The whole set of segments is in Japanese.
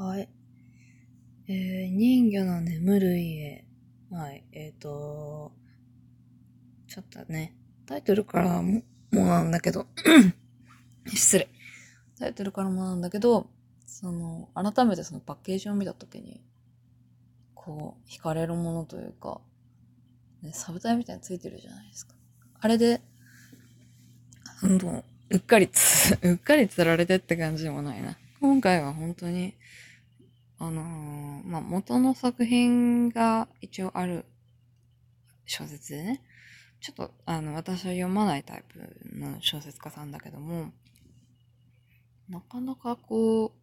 はい。えー、人魚の眠る家。はい。えっ、ー、と、ちょっとね、タイトルからも、もなんだけど、失礼。タイトルからもなんだけど、その、改めてそのパッケージを見たときに、こう、惹かれるものというか、ね、サブタイみたいについてるじゃないですか。あれで、ほん、うっかりつ、うっかり釣られてって感じでもないな。今回は本当に、あのー、まあ、元の作品が一応ある小説でね、ちょっと、あの、私は読まないタイプの小説家さんだけども、なかなかこ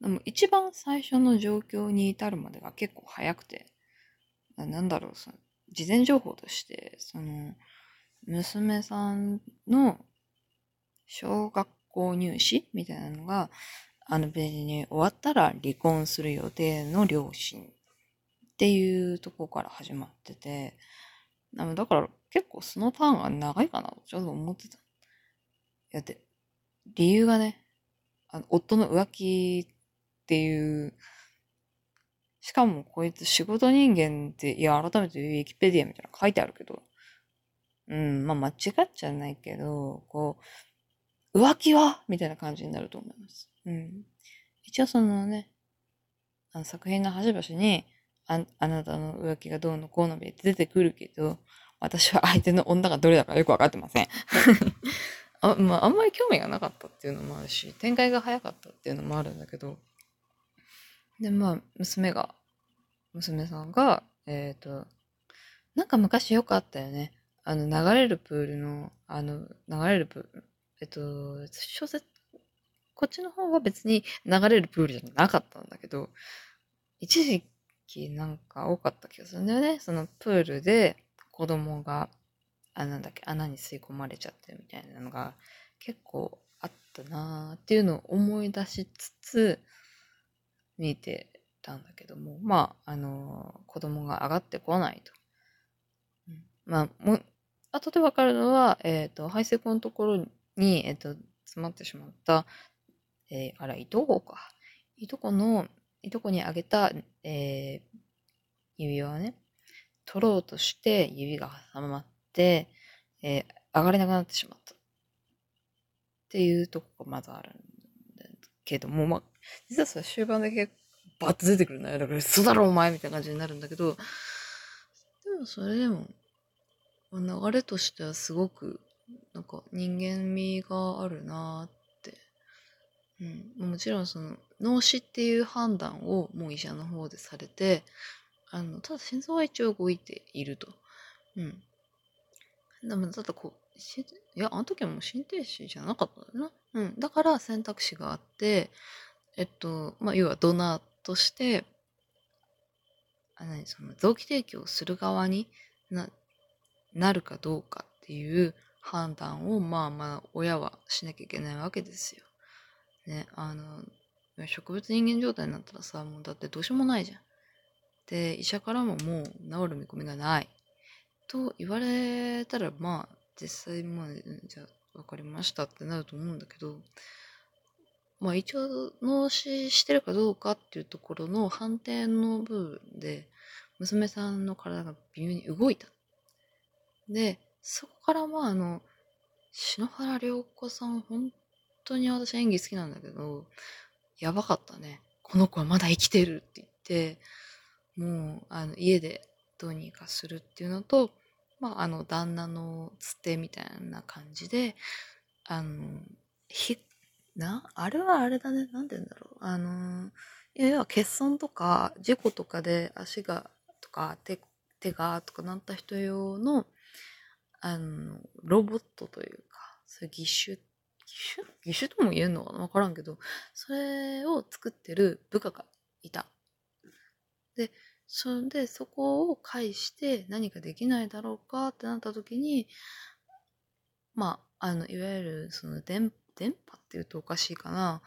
う、でも一番最初の状況に至るまでが結構早くて、なんだろう、その、事前情報として、その、娘さんの小学校入試みたいなのが、あの別に終わったら離婚する予定の両親っていうとこから始まってて、だから結構そのターンが長いかなとちょっと思ってた。やって、理由がね、あの夫の浮気っていう、しかもこいつ仕事人間って、いや、改めてウィキペディアみたいな書いてあるけど、うん、まあ間違っちゃないけど、こう、浮気は？みたいな感じになると思います。うん。一応そのね、あの作品の端々に、ああなたの浮気がどうのこうのって出てくるけど、私は相手の女がどれだかよくわかってません。あまあ、あんまり興味がなかったっていうのもあるし、展開が早かったっていうのもあるんだけど、で、まあ、娘が、娘さんが、えっ、ー、と、なんか昔よくあったよね。あの、流れるプールの、あの、流れるプール、えっと、小説、こっちの方は別に流れるプールじゃなかったんだけど、一時期なんか多かった気がするんだよね。そのプールで子供が、あ、なんだっけ、穴に吸い込まれちゃってるみたいなのが結構あったなーっていうのを思い出しつつ見てたんだけども、まあ、あのー、子供が上がってこないと。うん、まあ、も後でわかるのは、えっ、ー、と、排水口のところに、えっ、ー、と、詰まってしまった、えー、あら、いとこか。いとこの、いとこにあげた、えー、指輪をね、取ろうとして指が挟まって、えー、上がれなくなってしまった。っていうとこがまずあるんだけども、まあ、実はさ、終盤だけバッと出てくるんだよ。だから、嘘だろお前みたいな感じになるんだけど、でもそれでも、流れとしてはすごくなんか人間味があるなって、うん、もちろんその脳死っていう判断をもう医者の方でされてあのただ心臓は一応動いていると、うん、でもただこういやあの時はもう心停止じゃなかったんだな、うん、だから選択肢があってえっとまあ要はドナーとしてあ何その臓器提供する側にななるかどうかっていう判断をまあまあ親はしなきゃいけないわけですよ。ね、あの、植物人間状態になったらさ、もうだってどうしようもないじゃん。で、医者からももう治る見込みがない。と言われたら、まあ、実際、まあ、じゃあ、わかりましたってなると思うんだけど、まあ一応脳死してるかどうかっていうところの判定の部分で、娘さんの体が微妙に動いた。で、そこからまああの、篠原涼子さん、本当に私演技好きなんだけど、やばかったね。この子はまだ生きてるって言って、もう、あの、家でどうにかするっていうのと、まあ、あの、旦那のつてみたいな感じで、あの、ひ、な、あれはあれだね。なんて言うんだろう。あの、要は欠損とか、事故とかで足が、とか、手、手が、とかなった人用の、あの、ロボットというか、そういう義手、義手義手とも言えるのかな？わからんけど、それを作ってる部下がいた。で、それでそこを介して何かできないだろうかってなった時に、まあ、あの、いわゆるその電、電波って言うとおかしいかな。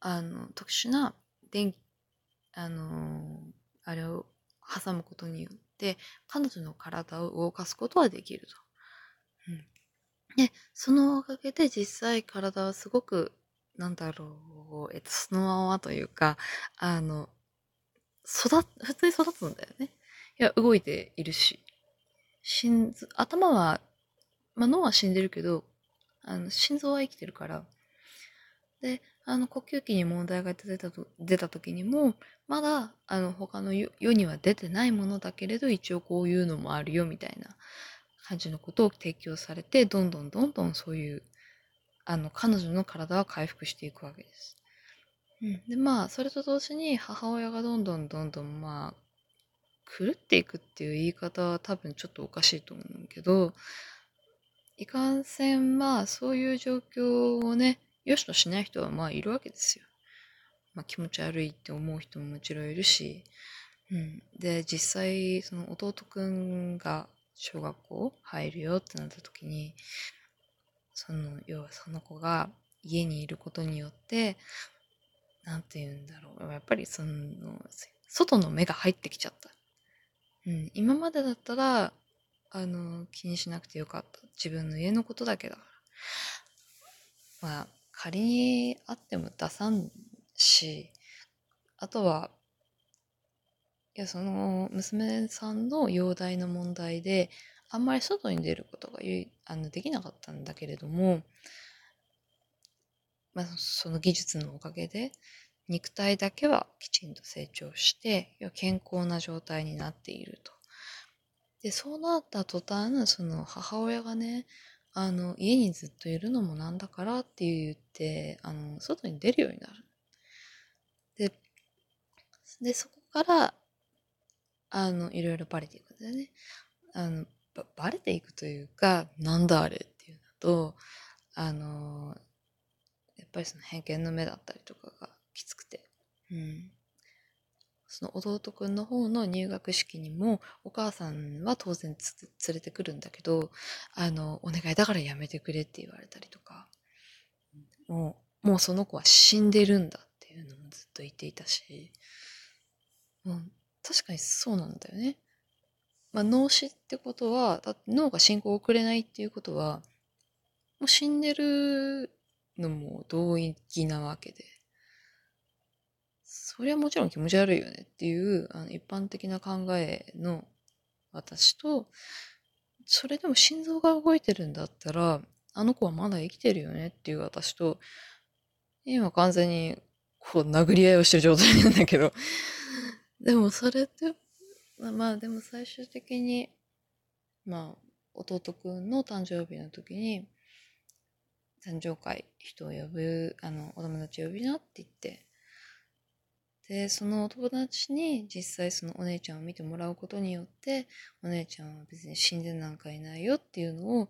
あの、特殊な電気、あの、あれを挟むことによっで、彼女の体を動かすことはできると。うん、で、そのおかげで実際体はすごくなんだろう、えっと、そのままというか、あの、育、普通に育つんだよね。いや、動いているし。心臓、頭は、まあ、脳は死んでるけど、あの、心臓は生きてるから。で、あの、呼吸器に問題が出たと、出た時にも、まだ、あの、他の世には出てないものだけれど、一応こういうのもあるよ、みたいな感じのことを提供されて、どんどんどんどんそういう、あの、彼女の体は回復していくわけです。うん。で、まあ、それと同時に母親がどんどんどんどん、まあ、狂っていくっていう言い方は多分ちょっとおかしいと思うけど、いかんせん、まあ、そういう状況をね、よしとしない人はまあいるわけですよ。まあ気持ち悪いって思う人ももちろんいるし、うん。で、実際、その弟くんが小学校入るよってなった時に、その、要はその子が家にいることによって、なんて言うんだろう。やっぱりその、外の目が入ってきちゃった。うん。今までだったら、あの、気にしなくてよかった。自分の家のことだけだから。まあ、仮にあっても出さんし、あとは、いや、その、娘さんの容体の問題で、あんまり外に出ることがあのできなかったんだけれども、まあ、その技術のおかげで、肉体だけはきちんと成長して、健康な状態になっていると。で、そうなった途端、その母親がね、あの、家にずっといるのもなんだからって言って、あの、外に出るようになる。で、で、そこから、あの、いろいろバレていくんだよね。あの、ばバレていくというか、なんだあれっていうのと、あの、やっぱりその偏見の目だったりとかがきつくて。うん。その弟くんの方の入学式にもお母さんは当然連れてくるんだけど、あの、お願いだからやめてくれって言われたりとか、もう、もうその子は死んでるんだっていうのもずっと言っていたし、う、確かにそうなんだよね。まあ、脳死ってことは、脳が進行遅れないっていうことは、もう死んでるのも同意なわけで。それはもちろん気持ち悪いよねっていうあの一般的な考えの私と、それでも心臓が動いてるんだったら、あの子はまだ生きてるよねっていう私と、今完全にこう殴り合いをしてる状態なんだけど、でもそれって、まあでも最終的に、まあ弟くんの誕生日の時に、誕生会人を呼ぶ、あの、お友達呼びなって言って、で、そのお友達に実際そのお姉ちゃんを見てもらうことによって、お姉ちゃんは別に死んでなんかいないよっていうのを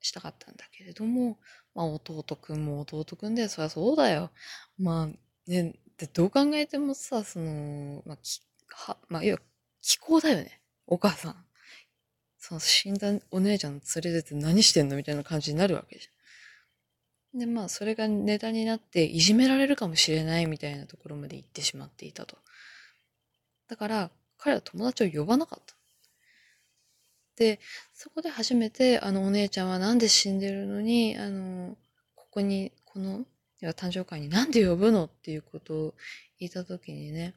したかったんだけれども、まあ弟くんも弟くんで、そりゃそうだよ。まあ、ね、で、どう考えてもさ、その、まあ、き、は、まあ、要は、気候だよね。お母さん。その死んだお姉ちゃん連れてて何してんのみたいな感じになるわけじゃん。で、まあ、それがネタになって、いじめられるかもしれないみたいなところまで行ってしまっていたと。だから、彼は友達を呼ばなかった。で、そこで初めて、あの、お姉ちゃんはなんで死んでるのに、あの、ここに、この、誕生会になんで呼ぶのっていうことを言った時にね、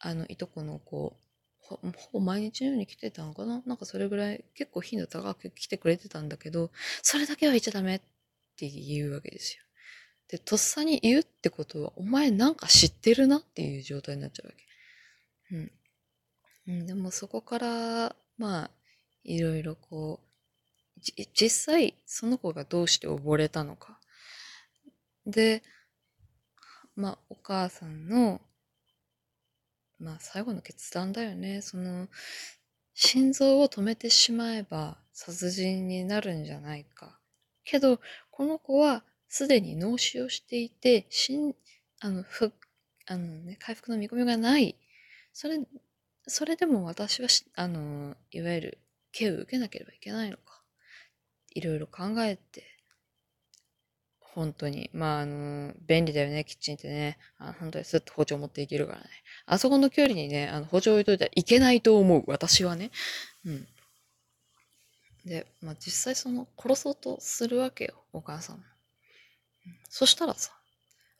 あの、いとこの子、ほぼ毎日のように来てたのかな？なんかそれぐらい結構頻度高く来てくれてたんだけど、それだけは言っちゃダメって言うわけですよ。で、とっさに言うってことは、お前なんか知ってるなっていう状態になっちゃうわけ。うん。うん、でもそこから、まあ、いろいろこう、実際、その子がどうして溺れたのか。で、まあ、お母さんの、まあ、最後の決断だよね。その、心臓を止めてしまえば殺人になるんじゃないか。けど、この子はすでに脳死をしていて、しん、あの、ふ、あのね、回復の見込みがない。それ、それでも私はあの、いわゆる、刑を受けなければいけないのか。いろいろ考えて、本当に。まあ、あの、便利だよね、キッチンってね。あ本当にスッと包丁持っていけるからね。あそこの距離にね、あの包丁置いといたらいけないと思う。私はね。うん。で、まあ、実際その殺そうとするわけよ、お母さん。そしたらさ、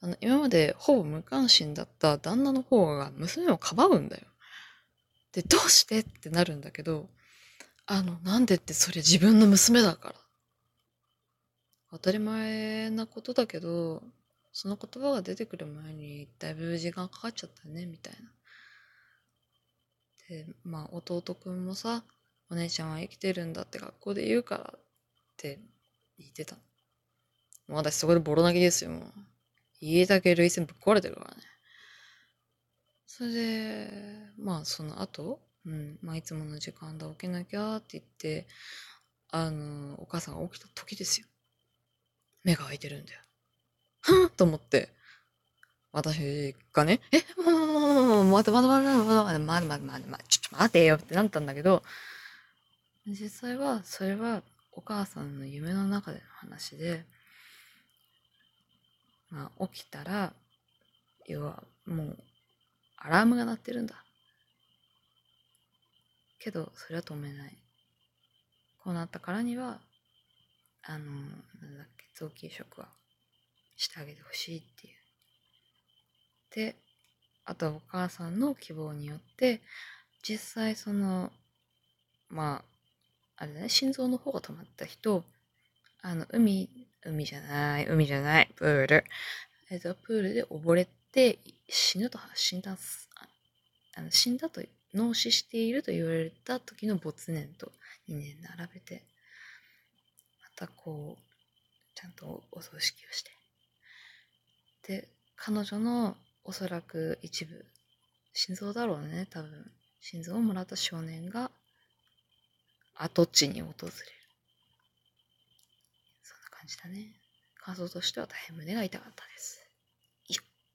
あの、今までほぼ無関心だった旦那の方が娘をかばうんだよ。で、どうしてってなるんだけど、あの、なんでってそれ自分の娘だから。当たり前なことだけど、その言葉が出てくる前にだいぶ時間かかっちゃったね、みたいな。で、まあ弟くんもさ、お姉ちゃんは生きてるんだって学校で言うからって言ってた。もう私そこでボロ泣きですよ、もう。家だけ涙腺ぶっ壊れてるからね。それで、まあその後、うん、まあいつもの時間だ、起きなきゃって言って、あの、お母さんが起きた時ですよ。目が開いてるんだよ。はぁと思って、私がね、え、もう、もう、もう、もう、待て待て待て待て待て待て待て待て、ちょっと待てよってなったんだけど、実際は、それはお母さんの夢の中での話で、まあ、起きたら、要はもう、アラームが鳴ってるんだ。けど、それは止めない。こうなったからには、あの、なんだっけ、臓器移植はしてあげてほしいっていう。で、あとはお母さんの希望によって、実際その、まあ、あれだね、心臓の方が止まった人、あの、海、海じゃない、海じゃない、プール。えっと、プールで溺れて死ぬと死んだ、あの死んだと、脳死していると言われた時の没年と2年並べて、またこう、ちゃんとお葬式をして。で、彼女のおそらく一部、心臓だろうね、多分。心臓をもらった少年が跡地に訪れる。そんな感じだね。感想としては大変胸が痛かったです。